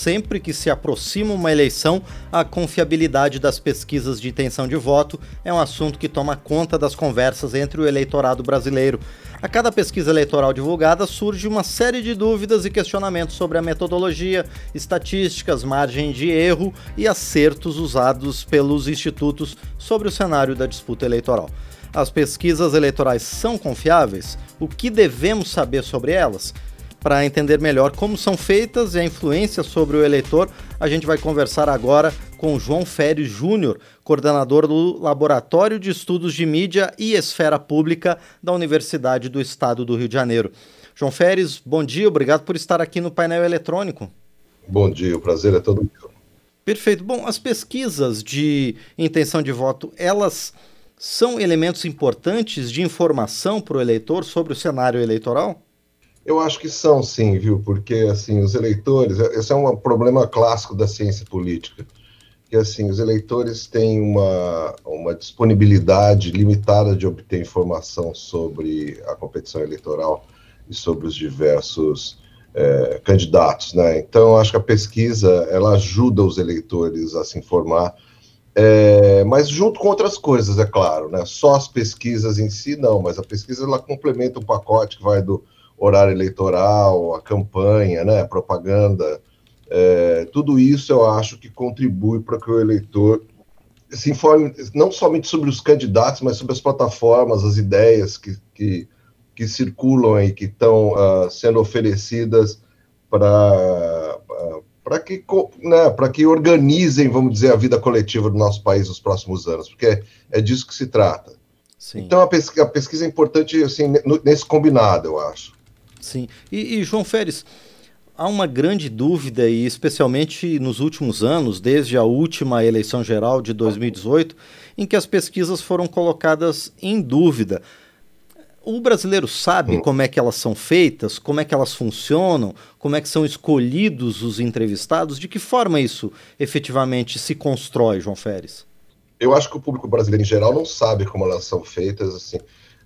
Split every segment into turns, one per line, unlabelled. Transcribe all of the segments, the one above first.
sempre que se aproxima uma eleição, a confiabilidade das pesquisas de intenção de voto é um assunto que toma conta das conversas entre o eleitorado brasileiro. A cada pesquisa eleitoral divulgada surge uma série de dúvidas e questionamentos sobre a metodologia, estatísticas, margem de erro e acertos usados pelos institutos sobre o cenário da disputa eleitoral. As pesquisas eleitorais são confiáveis? O que devemos saber sobre elas? Para entender melhor como são feitas e a influência sobre o eleitor, a gente vai conversar agora com João Fério Júnior, coordenador do Laboratório de Estudos de Mídia e Esfera Pública da Universidade do Estado do Rio de Janeiro. João Féres, bom dia, obrigado por estar aqui no painel eletrônico.
Bom dia, o prazer é todo meu.
Perfeito. Bom, as pesquisas de intenção de voto, elas são elementos importantes de informação para o eleitor sobre o cenário eleitoral?
Eu acho que são, sim, viu? Porque assim, os eleitores, esse é um problema clássico da ciência política, que assim, os eleitores têm uma, uma disponibilidade limitada de obter informação sobre a competição eleitoral e sobre os diversos é, candidatos, né? Então, acho que a pesquisa ela ajuda os eleitores a se informar, é, mas junto com outras coisas, é claro, né? Só as pesquisas em si não, mas a pesquisa ela complementa um pacote que vai do horário eleitoral, a campanha, né, a propaganda, é, tudo isso eu acho que contribui para que o eleitor se informe não somente sobre os candidatos, mas sobre as plataformas, as ideias que, que, que circulam e que estão uh, sendo oferecidas para para que, né, que organizem, vamos dizer, a vida coletiva do nosso país nos próximos anos, porque é, é disso que se trata. Sim. Então a pesquisa, a pesquisa, é importante assim, nesse combinado, eu acho.
Sim. E, e, João Férez, há uma grande dúvida, e especialmente nos últimos anos, desde a última eleição geral de 2018, em que as pesquisas foram colocadas em dúvida. O brasileiro sabe hum. como é que elas são feitas, como é que elas funcionam, como é que são escolhidos os entrevistados, de que forma isso efetivamente se constrói, João Férez?
Eu acho que o público brasileiro em geral não sabe como elas são feitas, assim.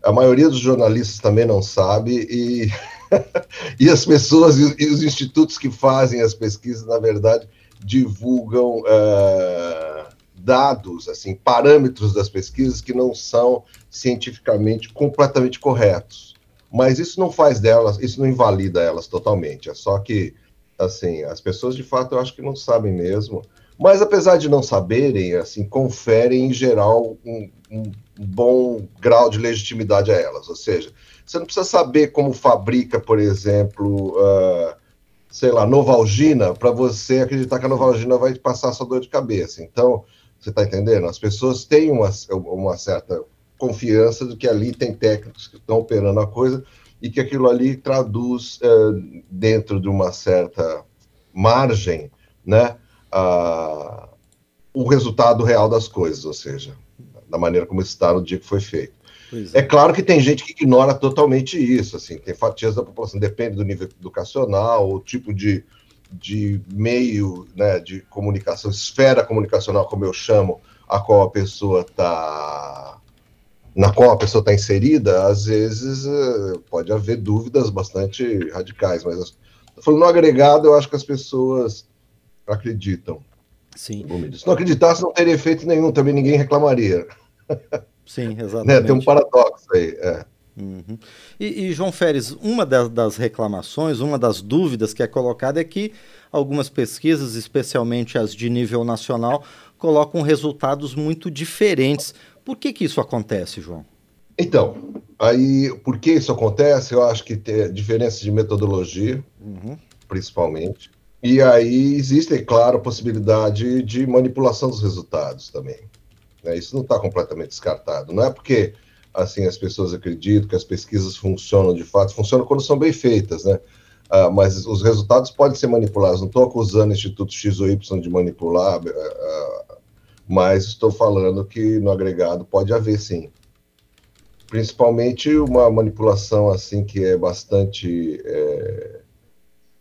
A maioria dos jornalistas também não sabe e e as pessoas e os institutos que fazem as pesquisas, na verdade, divulgam uh, dados, assim, parâmetros das pesquisas que não são cientificamente completamente corretos. Mas isso não faz delas, isso não invalida elas totalmente. É só que, assim, as pessoas de fato eu acho que não sabem mesmo. Mas apesar de não saberem, assim, conferem em geral um, um bom grau de legitimidade a elas. Ou seja, você não precisa saber como fabrica, por exemplo, uh, sei lá, Novalgina, para você acreditar que a Novalgina vai passar sua dor de cabeça. Então, você está entendendo? As pessoas têm uma, uma certa confiança de que ali tem técnicos que estão operando a coisa e que aquilo ali traduz uh, dentro de uma certa margem, né, uh, o resultado real das coisas, ou seja, da maneira como está no dia que foi feito. É. é. claro que tem gente que ignora totalmente isso, assim, tem fatias da população, depende do nível educacional, o tipo de, de meio né, de comunicação, esfera comunicacional, como eu chamo, a qual a pessoa está na qual a pessoa está inserida, às vezes eh, pode haver dúvidas bastante radicais, mas falando no agregado, eu acho que as pessoas acreditam.
Sim.
Se não acreditasse, não teria efeito nenhum, também ninguém reclamaria.
Sim, exatamente.
né? Tem um paradoxo aí. É.
Uhum. E, e, João Férez, uma das, das, reclamações, uma das dúvidas que é colocada é que algumas pesquisas, especialmente as de nível nacional, colocam resultados muito diferentes. Por que, que isso acontece, João?
Então, aí, por que isso acontece? Eu acho que tem diferenças de metodologia, uhum. principalmente. E aí existe, é claro, a possibilidade de manipulação dos resultados também. Né? Isso não está completamente descartado. Não é porque assim as pessoas acreditam que as pesquisas funcionam de fato, funcionam quando são bem feitas, né? Ah, mas os resultados podem ser manipulados. Não estou acusando o Instituto X ou Y de manipular, ah, ah, mas estou falando que no agregado pode haver sim. Principalmente uma manipulação assim que é bastante, é,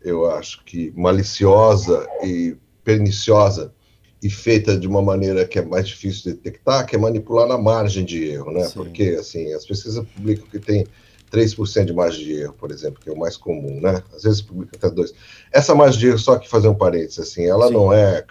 eu acho que maliciosa e perniciosa, e feita de uma maneira que é mais difícil de detectar, que é manipular na margem de erro, né? Sim. Porque, assim, as pesquisas publicam que tem 3% de margem de erro, por exemplo, que é o mais comum, né? Às vezes publica até 2%. Essa margem de erro, só que fazer um parênteses, assim, ela Sim. não é.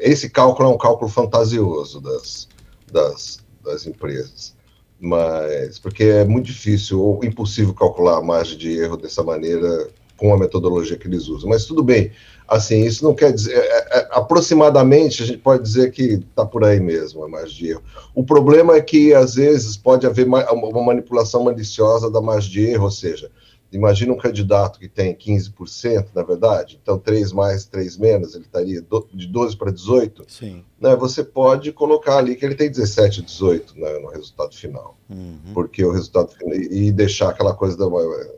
Esse cálculo é um cálculo fantasioso das, das, das empresas. Mas, porque é muito difícil ou impossível calcular a margem de erro dessa maneira com a metodologia que eles usam. Mas tudo bem, assim, isso não quer dizer. É, é, aproximadamente, a gente pode dizer que está por aí mesmo, a erro. O problema é que, às vezes, pode haver uma, manipulação maliciosa da margem de erro, ou seja, Imagina um candidato que tem 15%, na verdade, então 3 mais, 3 menos, ele estaria de 12 para 18. Sim. Né, você pode colocar ali que ele tem 17, 18 né, no resultado final. Uhum. Porque o resultado e deixar aquela coisa da.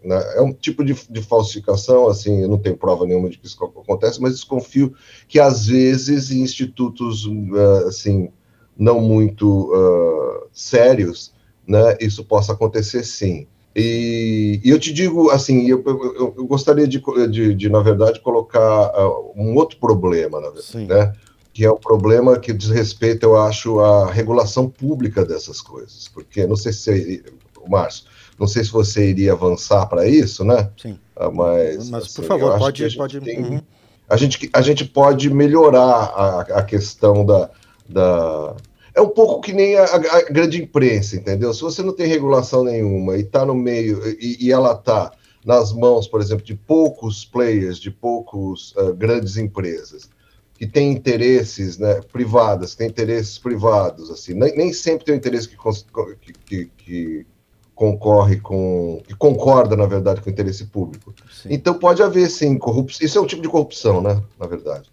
Né, é um tipo de, de, falsificação, assim, eu não tenho prova nenhuma de que isso acontece, mas desconfio que às vezes em institutos uh, assim, não muito uh, sérios, né, isso possa acontecer sim. E, e, eu te digo assim, eu, eu, eu gostaria de, de, de, na verdade, colocar uh, um outro problema, né? Que é o problema que diz respeito, eu acho, à regulação pública dessas coisas. Porque não sei se o Márcio, não sei se você iria avançar para isso, né?
Sim.
Uh, mas,
mas assim, por favor, pode. A pode...
Tem, uhum. a, gente, a gente pode melhorar a, a questão da, da é um pouco que nem a, a, grande imprensa, entendeu? Se você não tem regulação nenhuma e está no meio, e, e ela está nas mãos, por exemplo, de poucos players, de poucos uh, grandes empresas, que têm interesses né, privados, têm interesses privados, assim, nem, nem sempre tem um interesse que, que, que, que, concorre com, que concorda, na verdade, com o interesse público. Sim. Então pode haver, sim, corrupção, isso é um tipo de corrupção, né, na verdade.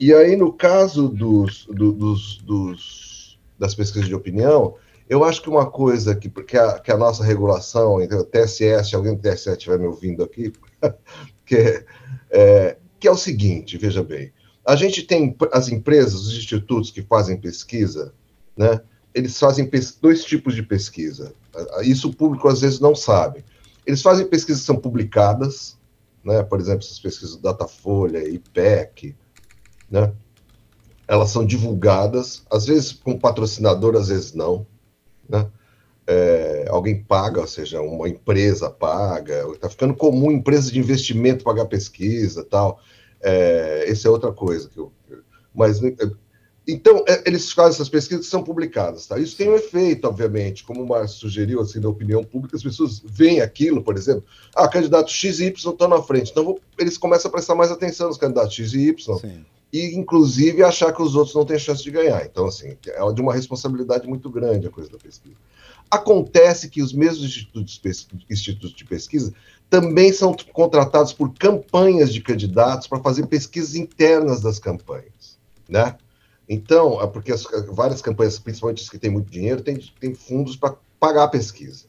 E aí, no caso dos, do, dos, dos das pesquisas de opinião, eu acho que uma coisa que, que, a, que a nossa regulação, então, TSS, alguém do TSS estiver me ouvindo aqui, que, é, que é o seguinte, veja bem, a gente tem as empresas, os institutos que fazem pesquisa, né, eles fazem dois tipos de pesquisa. Isso o público às vezes não sabe. Eles fazem pesquisas que são publicadas, né, por exemplo, essas pesquisas Datafolha, IPEC, né, elas são divulgadas, às vezes com patrocinador, às vezes não, né? É, alguém paga, ou seja, uma empresa paga, está ficando comum empresas de investimento pagar pesquisa tal. É, essa é outra coisa que eu. Mas é, então é, eles fazem essas pesquisas que são publicadas, tá? Isso tem um efeito, obviamente, como o Márcio sugeriu, assim, na opinião pública, as pessoas veem aquilo, por exemplo, ah, candidato X e Y estão na frente, então vou, eles começam a prestar mais atenção nos candidatos X e Y. Sim e inclusive achar que os outros não têm chance de ganhar. Então, assim, é de uma responsabilidade muito grande a coisa da pesquisa. Acontece que os mesmos institutos, institutos de pesquisa também são contratados por campanhas de candidatos para fazer pesquisas internas das campanhas, né? Então, é porque as, várias campanhas, principalmente as que têm muito dinheiro, têm, têm fundos para pagar a pesquisa.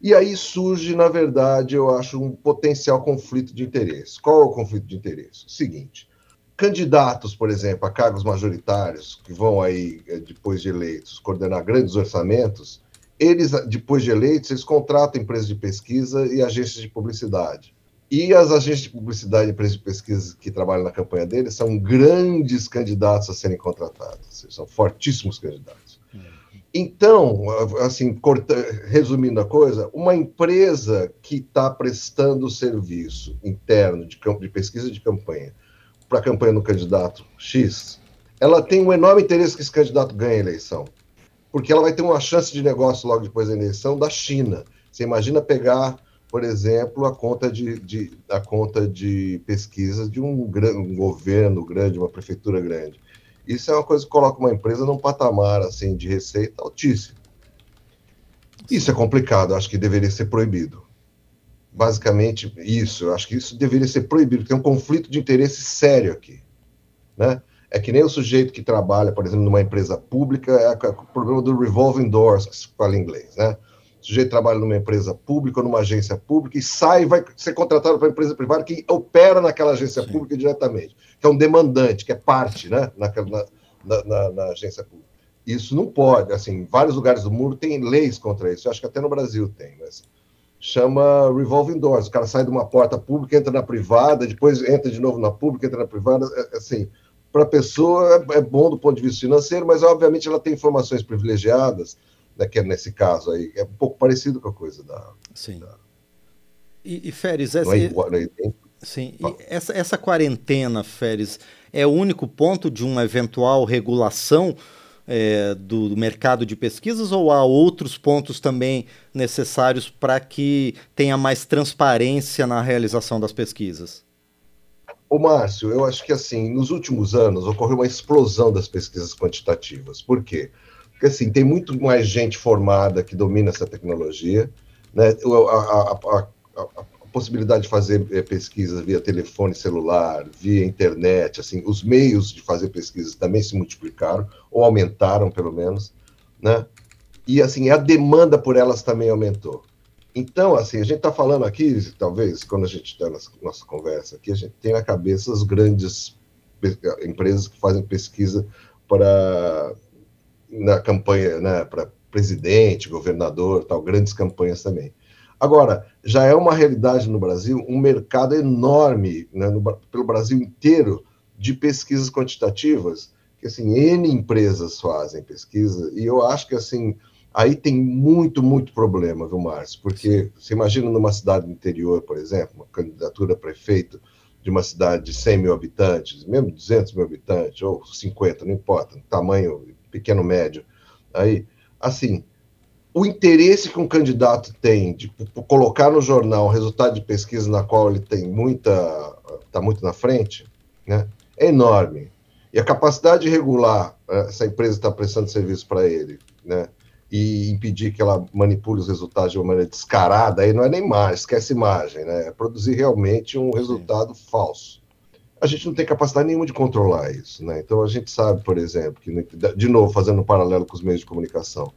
E aí surge, na verdade, eu acho, um potencial conflito de interesse. Qual é o conflito de interesse? Seguinte, candidatos, por exemplo, a cargos majoritários, que vão aí, eh, depois de eleitos, coordenar grandes orçamentos, eles, depois de eleitos, eles contratam empresas de pesquisa e agências de publicidade. E as agências de publicidade e empresas de pesquisa que trabalham na campanha deles são grandes candidatos a serem contratados, são fortíssimos candidatos. Então, assim, corta, resumindo a coisa, uma empresa que está prestando serviço interno de, de pesquisa de campanha para a campanha do candidato X, ela tem um enorme interesse que esse candidato ganhe a eleição. Porque ela vai ter uma chance de negócio logo depois da eleição da China. Você imagina pegar, por exemplo, a conta de, de a conta de pesquisa de um, um governo grande, uma prefeitura grande. Isso é uma coisa que coloca uma empresa num patamar assim de receita altíssimo. Isso é complicado, acho que deveria ser proibido basicamente isso. Eu acho que isso deveria ser proibido, tem um conflito de interesse sério aqui. Né? É que nem o sujeito que trabalha, por exemplo, numa empresa pública, é o problema do revolving doors, que se fala em inglês. Né? O sujeito trabalha numa empresa pública ou numa agência pública e sai e vai ser contratado para uma empresa privada que opera naquela agência Sim. pública diretamente, que é um demandante, que é parte né, naquela, na, na, na agência pública. Isso não pode, assim, em vários lugares do mundo tem leis contra isso, eu acho que até no Brasil tem, mas chama revolving doors. O cara sai de uma porta pública, entra na privada, depois entra de novo na pública, entra na privada. É, é assim, para a pessoa é, é, bom do ponto de vista financeiro, mas obviamente ela tem informações privilegiadas, né, que é nesse caso aí, é um pouco parecido com a coisa da,
Sim.
da,
E, e Férez, essa, é, sim, essa, essa quarentena, Férez, é o único ponto de uma eventual regulação é, do, do, mercado de pesquisas ou há outros pontos também necessários para que tenha mais transparência na realização das pesquisas?
O Márcio, eu acho que assim, nos últimos anos ocorreu uma explosão das pesquisas quantitativas. Por quê? Porque assim, tem muito mais gente formada que domina essa tecnologia, né? A, a, a, a possibilidade de fazer é, pesquisas via telefone celular, via internet, assim, os meios de fazer pesquisas também se multiplicaram ou aumentaram pelo menos, né? E assim a demanda por elas também aumentou. Então, assim, a gente está falando aqui, talvez, quando a gente está na nossa conversa aqui, a gente tem na cabeça as grandes empresas que fazem pesquisa para na campanha, né, para presidente, governador, tal, grandes campanhas também. Agora, já é uma realidade no Brasil, um mercado enorme, né, no, pelo Brasil inteiro, de pesquisas quantitativas, que, assim, N empresas fazem pesquisa, e eu acho que, assim, aí tem muito, muito problema, viu, Márcio? Porque você imagina numa cidade do interior, por exemplo, uma candidatura a prefeito de uma cidade de 100 mil habitantes, mesmo 200 mil habitantes, ou 50, não importa, tamanho pequeno, médio, aí, assim, o interesse que um candidato tem de colocar no jornal o resultado de pesquisa na qual ele tem muita está muito na frente, né, é enorme. E a capacidade de regular eh, essa empresa está prestando serviço para ele, né, e impedir que ela manipule os resultados de uma maneira descarada, aí não é nem mais, esquece imagem, né, é produzir realmente um resultado Sim. falso. A gente não tem capacidade nenhuma de controlar isso, né? Então a gente sabe, por exemplo, que de novo fazendo um paralelo com os meios de comunicação,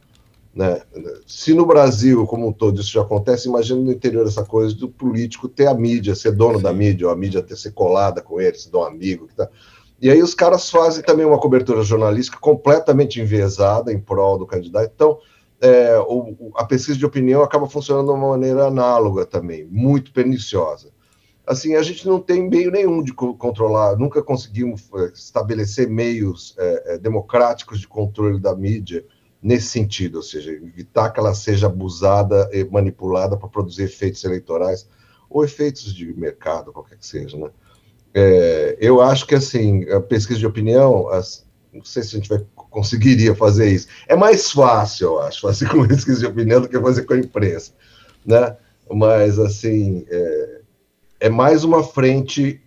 né? Se no Brasil, como um todo, isso já acontece, imagina no interior essa coisa do político ter a mídia, ser dono da mídia, ou a mídia ter ser colada com ele, ser um amigo. Que tá... E aí os caras fazem também uma cobertura jornalística completamente enviesada em prol do candidato. Então, é, o, a pesquisa de opinião acaba funcionando de uma maneira análoga também, muito perniciosa. Assim, a gente não tem meio nenhum de controlar, nunca conseguimos é, estabelecer meios é, democráticos de controle da mídia, nesse sentido, ou seja, evitar que ela seja abusada e manipulada para produzir efeitos eleitorais ou efeitos de mercado, qualquer que seja, né? É, eu acho que, assim, a pesquisa de opinião, as, não sei se a gente vai, conseguiria fazer isso. É mais fácil, eu acho, fazer com pesquisa de opinião do que fazer com a imprensa, né? Mas, assim, é, é mais uma frente,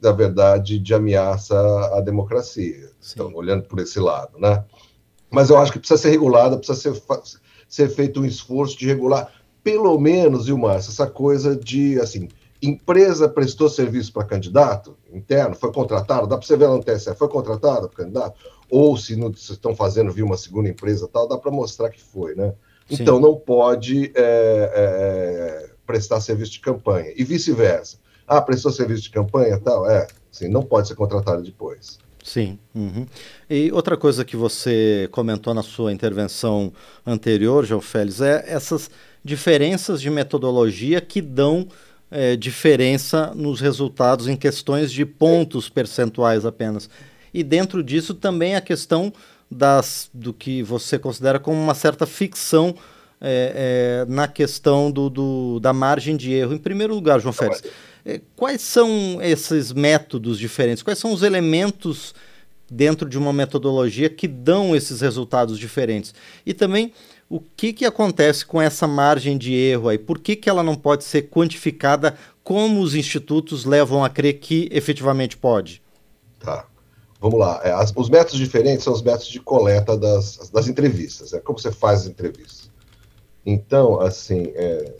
na verdade, de ameaça à democracia. Então, olhando por esse lado, né? Mas eu acho que precisa ser regulada, precisa ser, ser feito um esforço de regular, pelo menos, viu, Márcio, essa coisa de, assim, empresa prestou serviço para candidato interno, foi contratado, dá para você ver lá no TSE, foi contratado para candidato, ou se não se estão fazendo, viu, uma segunda empresa tal, dá para mostrar que foi, né? Sim. Então não pode é, é, prestar serviço de campanha, e vice-versa. Ah, prestou serviço de campanha tal, é, assim, não pode ser contratado depois.
Sim. Uhum. E outra coisa que você comentou na sua intervenção anterior, João Félix, é essas diferenças de metodologia que dão é, diferença nos resultados em questões de pontos percentuais apenas. E dentro disso também a questão das, do que você considera como uma certa ficção é, é, na questão do, do, da margem de erro. Em primeiro lugar, João Félix, é, quais são esses métodos diferentes? Quais são os elementos dentro de uma metodologia que dão esses resultados diferentes? E também o que, que acontece com essa margem de erro aí? Por que, que ela não pode ser quantificada como os institutos levam a crer que efetivamente pode?
Tá. Vamos lá. É, as, os métodos diferentes são os métodos de coleta das, das entrevistas. É como você faz as entrevistas. Então, assim, é,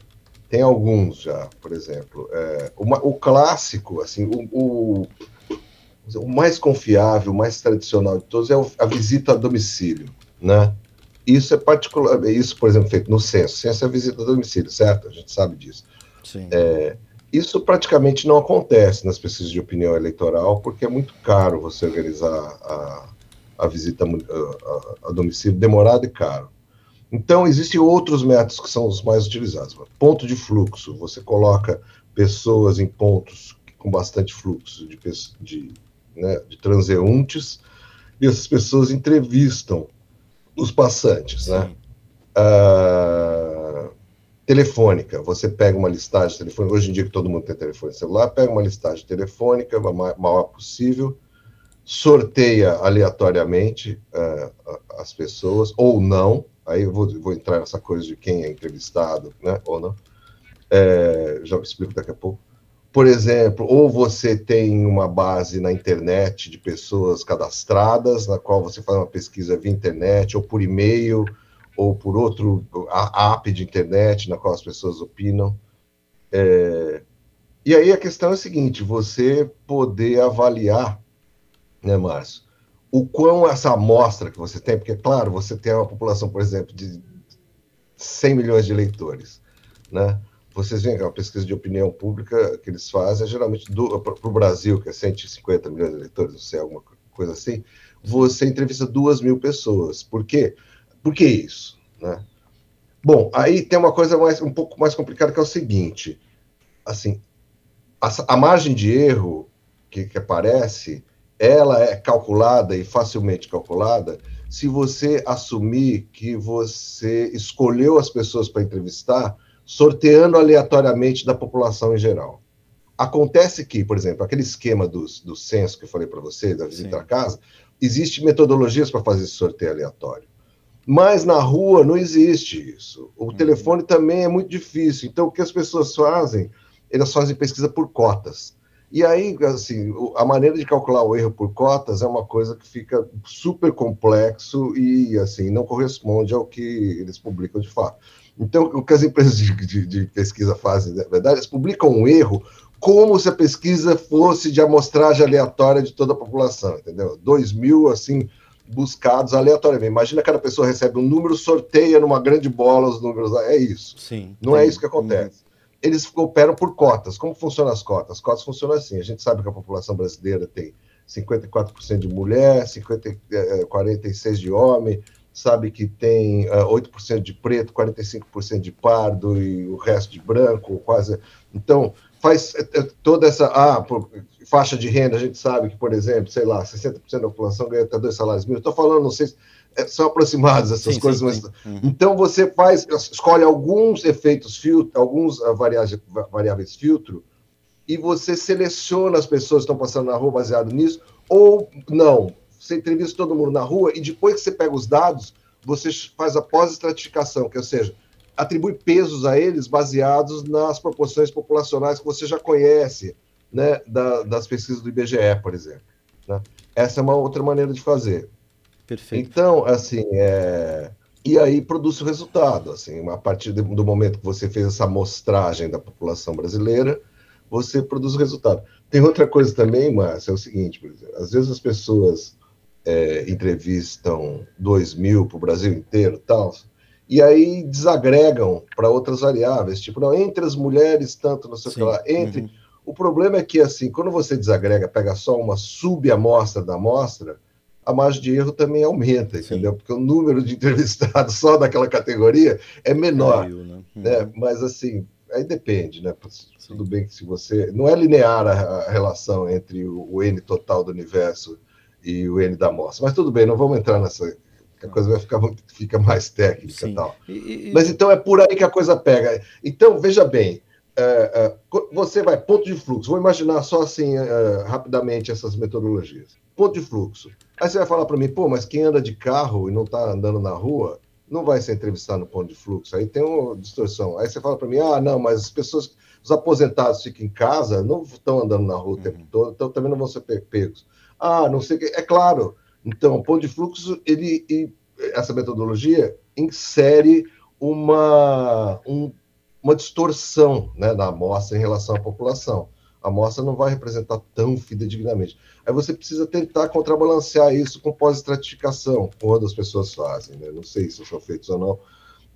tem alguns já, por exemplo. É, uma, o clássico, assim, o, o, o, mais confiável, o mais tradicional de todos é a visita a domicílio, né? Isso é particular, isso, por exemplo, feito no censo. O censo é a visita a domicílio, certo? A gente sabe disso. Sim. É, isso praticamente não acontece nas pesquisas de opinião eleitoral, porque é muito caro você organizar a, a visita a, a, a domicílio, demorado e caro. Então, existem outros métodos que são os mais utilizados. Ponto de fluxo, você coloca pessoas em pontos com bastante fluxo de, de, né, de transeuntes e essas pessoas entrevistam os passantes, né? Ah, telefônica. Você pega uma listagem telefônica, hoje em dia que todo mundo tem telefone celular, pega uma listagem telefônica, a maior possível, sorteia aleatoriamente uh, as pessoas, ou não, aí eu vou, vou, entrar nessa coisa de quem é entrevistado, né, ou não, é, já explico daqui a pouco. Por exemplo, ou você tem uma base na internet de pessoas cadastradas, na qual você faz uma pesquisa via internet, ou por e-mail, ou por outro app de internet, na qual as pessoas opinam. É, e aí a questão é a seguinte: você poder avaliar né, Márcio? O quão essa amostra que você tem, porque, claro, você tem uma população, por exemplo, de 100 milhões de eleitores, né? Vocês veem que a pesquisa de opinião pública que eles fazem é geralmente para o Brasil, que é 150 milhões de eleitores, não sei, alguma coisa assim, você entrevista duas mil pessoas. Por quê? Por que isso? Né? Bom, aí tem uma coisa mais, um pouco mais complicada que é o seguinte: assim, a, a margem de erro que, que aparece ela é calculada e facilmente calculada se você assumir que você escolheu as pessoas para entrevistar sorteando aleatoriamente da população em geral. Acontece que, por exemplo, aquele esquema do, do censo que eu falei para você, da visita Sim. à casa, existe metodologias para fazer esse sorteio aleatório. Mas na rua não existe isso. O uhum. telefone também é muito difícil. Então, o que as pessoas fazem? Elas fazem pesquisa por cotas. E aí, assim, a maneira de calcular o erro por cotas é uma coisa que fica super complexo e, assim, não corresponde ao que eles publicam de fato. Então, o que as empresas de, de, de pesquisa fazem, na verdade, eles publicam um erro como se a pesquisa fosse de amostragem aleatória de toda a população, entendeu? Dois mil, assim, buscados aleatoriamente. Imagina que cada pessoa recebe um número, sorteia numa grande bola os números. É isso.
Sim.
Não é isso que acontece eles operam por cotas. Como funcionam as cotas? As cotas funcionam assim: a gente sabe que a população brasileira tem 54% de mulher, 50, 46% de homem, sabe que tem uh, 8% de preto, 45% de pardo e o resto de branco, quase. Então, faz toda essa ah, faixa de renda, a gente sabe que, por exemplo, sei lá, 60% da população ganha até dois salários mínimos. Estou falando, não sei são aproximadas essas sim, coisas, sim, mas uhum. então você faz, escolhe alguns efeitos filtro, alguns uh, variáveis, variáveis filtro, e você seleciona as pessoas que estão passando na rua baseado nisso, ou não. Você entrevista todo mundo na rua e depois que você pega os dados, você faz a pós-estratificação, que ou seja, atribui pesos a eles baseados nas proporções populacionais que você já conhece, né, da, das pesquisas do IBGE, por exemplo. Né? Essa é uma outra maneira de fazer.
Perfeito.
Então, assim, é... e aí produz o resultado. Assim, a partir do momento que você fez essa amostragem da população brasileira, você produz o resultado. Tem outra coisa também, Márcio, é o seguinte, por exemplo, às vezes as pessoas é, entrevistam 2 mil para o Brasil inteiro tal, e aí desagregam para outras variáveis, tipo, não, entre as mulheres, tanto, não sei o que lá, entre. Uhum. O problema é que, assim, quando você desagrega, pega só uma subamostra da amostra, a margem de erro também aumenta, Sim. entendeu? Porque o número de entrevistados só daquela categoria é menor. Caiu, né? né? Uhum. Mas assim, aí depende, né? Sim. Tudo bem que se você. Não é linear a, relação entre o, N total do universo e o N da amostra. Mas tudo bem, não vamos entrar nessa. A coisa vai ficar fica mais técnica Sim. e tal. E, e... Mas então é por aí que a coisa pega. Então, veja bem, é, é, você vai, ponto de fluxo, vou imaginar só assim, é, rapidamente essas metodologias. Ponto de fluxo. Aí você vai falar para mim, pô, mas quem anda de carro e não está andando na rua, não vai ser entrevistado no ponto de fluxo. Aí tem uma distorção. Aí você fala para mim, ah, não, mas as pessoas, os aposentados ficam em casa, não estão andando na rua o tempo uhum. todo, então também não vão ser pegos. Ah, não sei o que. É claro. Então, o ponto de fluxo, ele, essa metodologia insere uma, um, uma distorção né, na amostra em relação à população a amostra não vai representar tão fidedignamente. Aí você precisa tentar contrabalancear isso com pós-estratificação, quando as pessoas fazem, né? Não sei se são feitos ou não.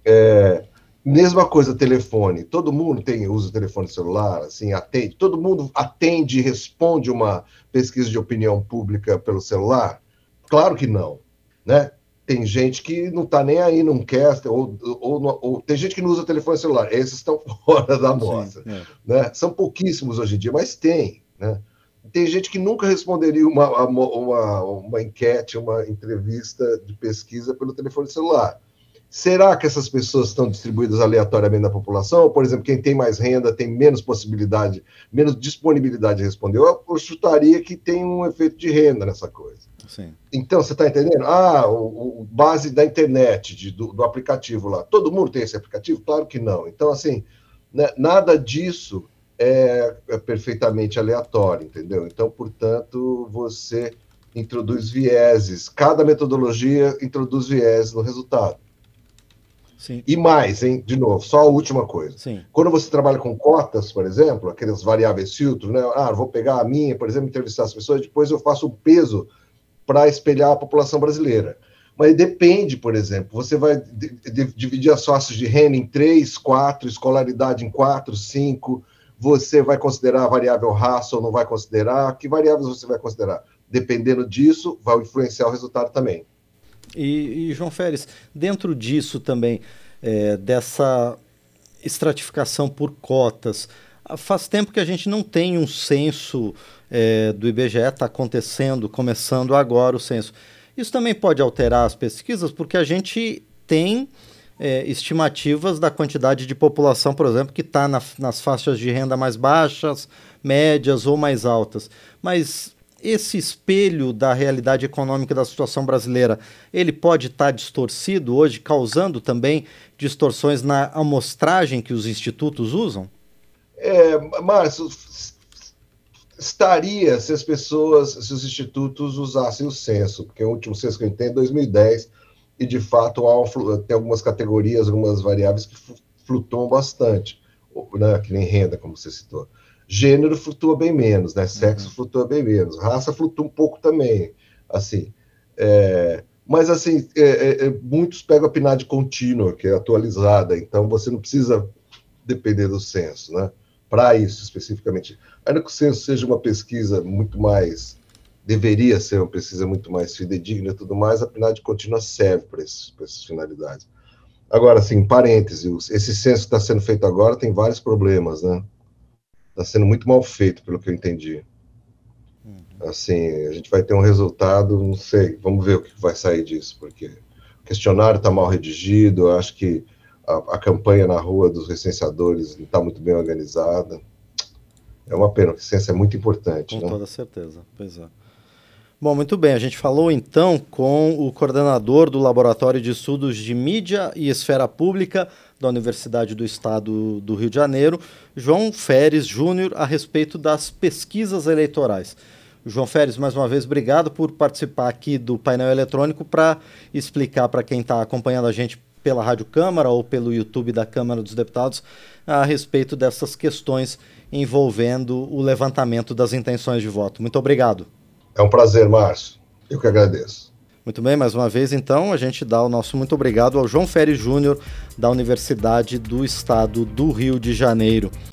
É, mesma coisa, telefone. Todo mundo tem usa telefone celular, assim, atende. Todo mundo atende e responde uma pesquisa de opinião pública pelo celular? Claro que não, né? Tem gente que não está nem aí, não quer, ou, ou, ou, tem gente que não usa telefone celular, esses estão fora da amostra. É. Né? São pouquíssimos hoje em dia, mas tem. Né? Tem gente que nunca responderia uma, uma, uma enquete, uma entrevista de pesquisa pelo telefone celular. Será que essas pessoas estão distribuídas aleatoriamente na população? Por exemplo, quem tem mais renda tem menos possibilidade, menos disponibilidade de responder? Eu, eu chutaria que tem um efeito de renda nessa coisa. Sim. Então, você está entendendo? Ah, o, o, base da internet, de, do, do, aplicativo lá. Todo mundo tem esse aplicativo? Claro que não. Então, assim, né, nada disso é, é perfeitamente aleatório, entendeu? Então, portanto, você introduz vieses. Cada metodologia introduz vieses no resultado. Sim. E mais, hein? De novo, só a última coisa. Sim. Quando você trabalha com cotas, por exemplo, aqueles variáveis filtros, né? Ah, vou pegar a minha, por exemplo, entrevistar as pessoas, depois eu faço o peso para espelhar a população brasileira. Mas depende, por exemplo, você vai dividir as sócios de renda em três, quatro, escolaridade em quatro, cinco, você vai considerar a variável raça ou não vai considerar? Que variáveis você vai considerar? Dependendo disso, vai influenciar o resultado também.
E, e João Férez, dentro disso também, é, dessa estratificação por cotas, faz tempo que a gente não tem um censo é, do IBGE, está acontecendo, começando agora o censo. Isso também pode alterar as pesquisas, porque a gente tem é, estimativas da quantidade de população, por exemplo, que está na, nas faixas de renda mais baixas, médias ou mais altas. Mas esse espelho da realidade econômica da situação brasileira, ele pode estar tá distorcido hoje, causando também distorções na amostragem que os institutos usam?
É, Márcio, estaria se as pessoas, se os institutos usassem o censo, porque o último censo que a gente tem é 2010, e de fato há, tem algumas categorias, algumas variáveis que flutuam bastante, né, que nem renda, como você citou. Gênero flutua bem menos, né? Sexo uhum. flutua bem menos. Raça flutua um pouco também, assim. É, mas, assim, é, é, é muitos pegam a PNAD contínua, que é atualizada, então você não precisa depender do censo, né? Para isso, especificamente. Ainda que o censo seja uma pesquisa muito mais... Deveria ser uma pesquisa muito mais fidedigna e tudo mais, a PNAD contínua serve para essas finalidades. Agora, assim, parênteses, esse censo que está sendo feito agora tem vários problemas, né? está sendo muito mal feito, pelo que eu entendi. Uhum. Assim, a gente vai ter um resultado, não sei, vamos ver o que vai sair disso, porque o questionário está mal redigido, eu acho que a, a, campanha na rua dos recenseadores não está muito bem organizada. É uma pena, porque ciência é muito importante.
Com né? toda certeza, pois é. Bom, muito bem. A gente falou então com o coordenador do Laboratório de Estudos de Mídia e Esfera Pública da Universidade do Estado do Rio de Janeiro, João Feres Júnior, a respeito das pesquisas eleitorais. João Feres, mais uma vez, obrigado por participar aqui do painel eletrônico para explicar para quem está acompanhando a gente pela Rádio Câmara ou pelo YouTube da Câmara dos Deputados a respeito dessas questões envolvendo o levantamento das intenções de voto. Muito obrigado.
É um prazer, Márcio. Eu que agradeço.
Muito bem, mais uma vez, então, a gente dá o nosso muito obrigado ao João Ferri Júnior, da Universidade do Estado do Rio de Janeiro.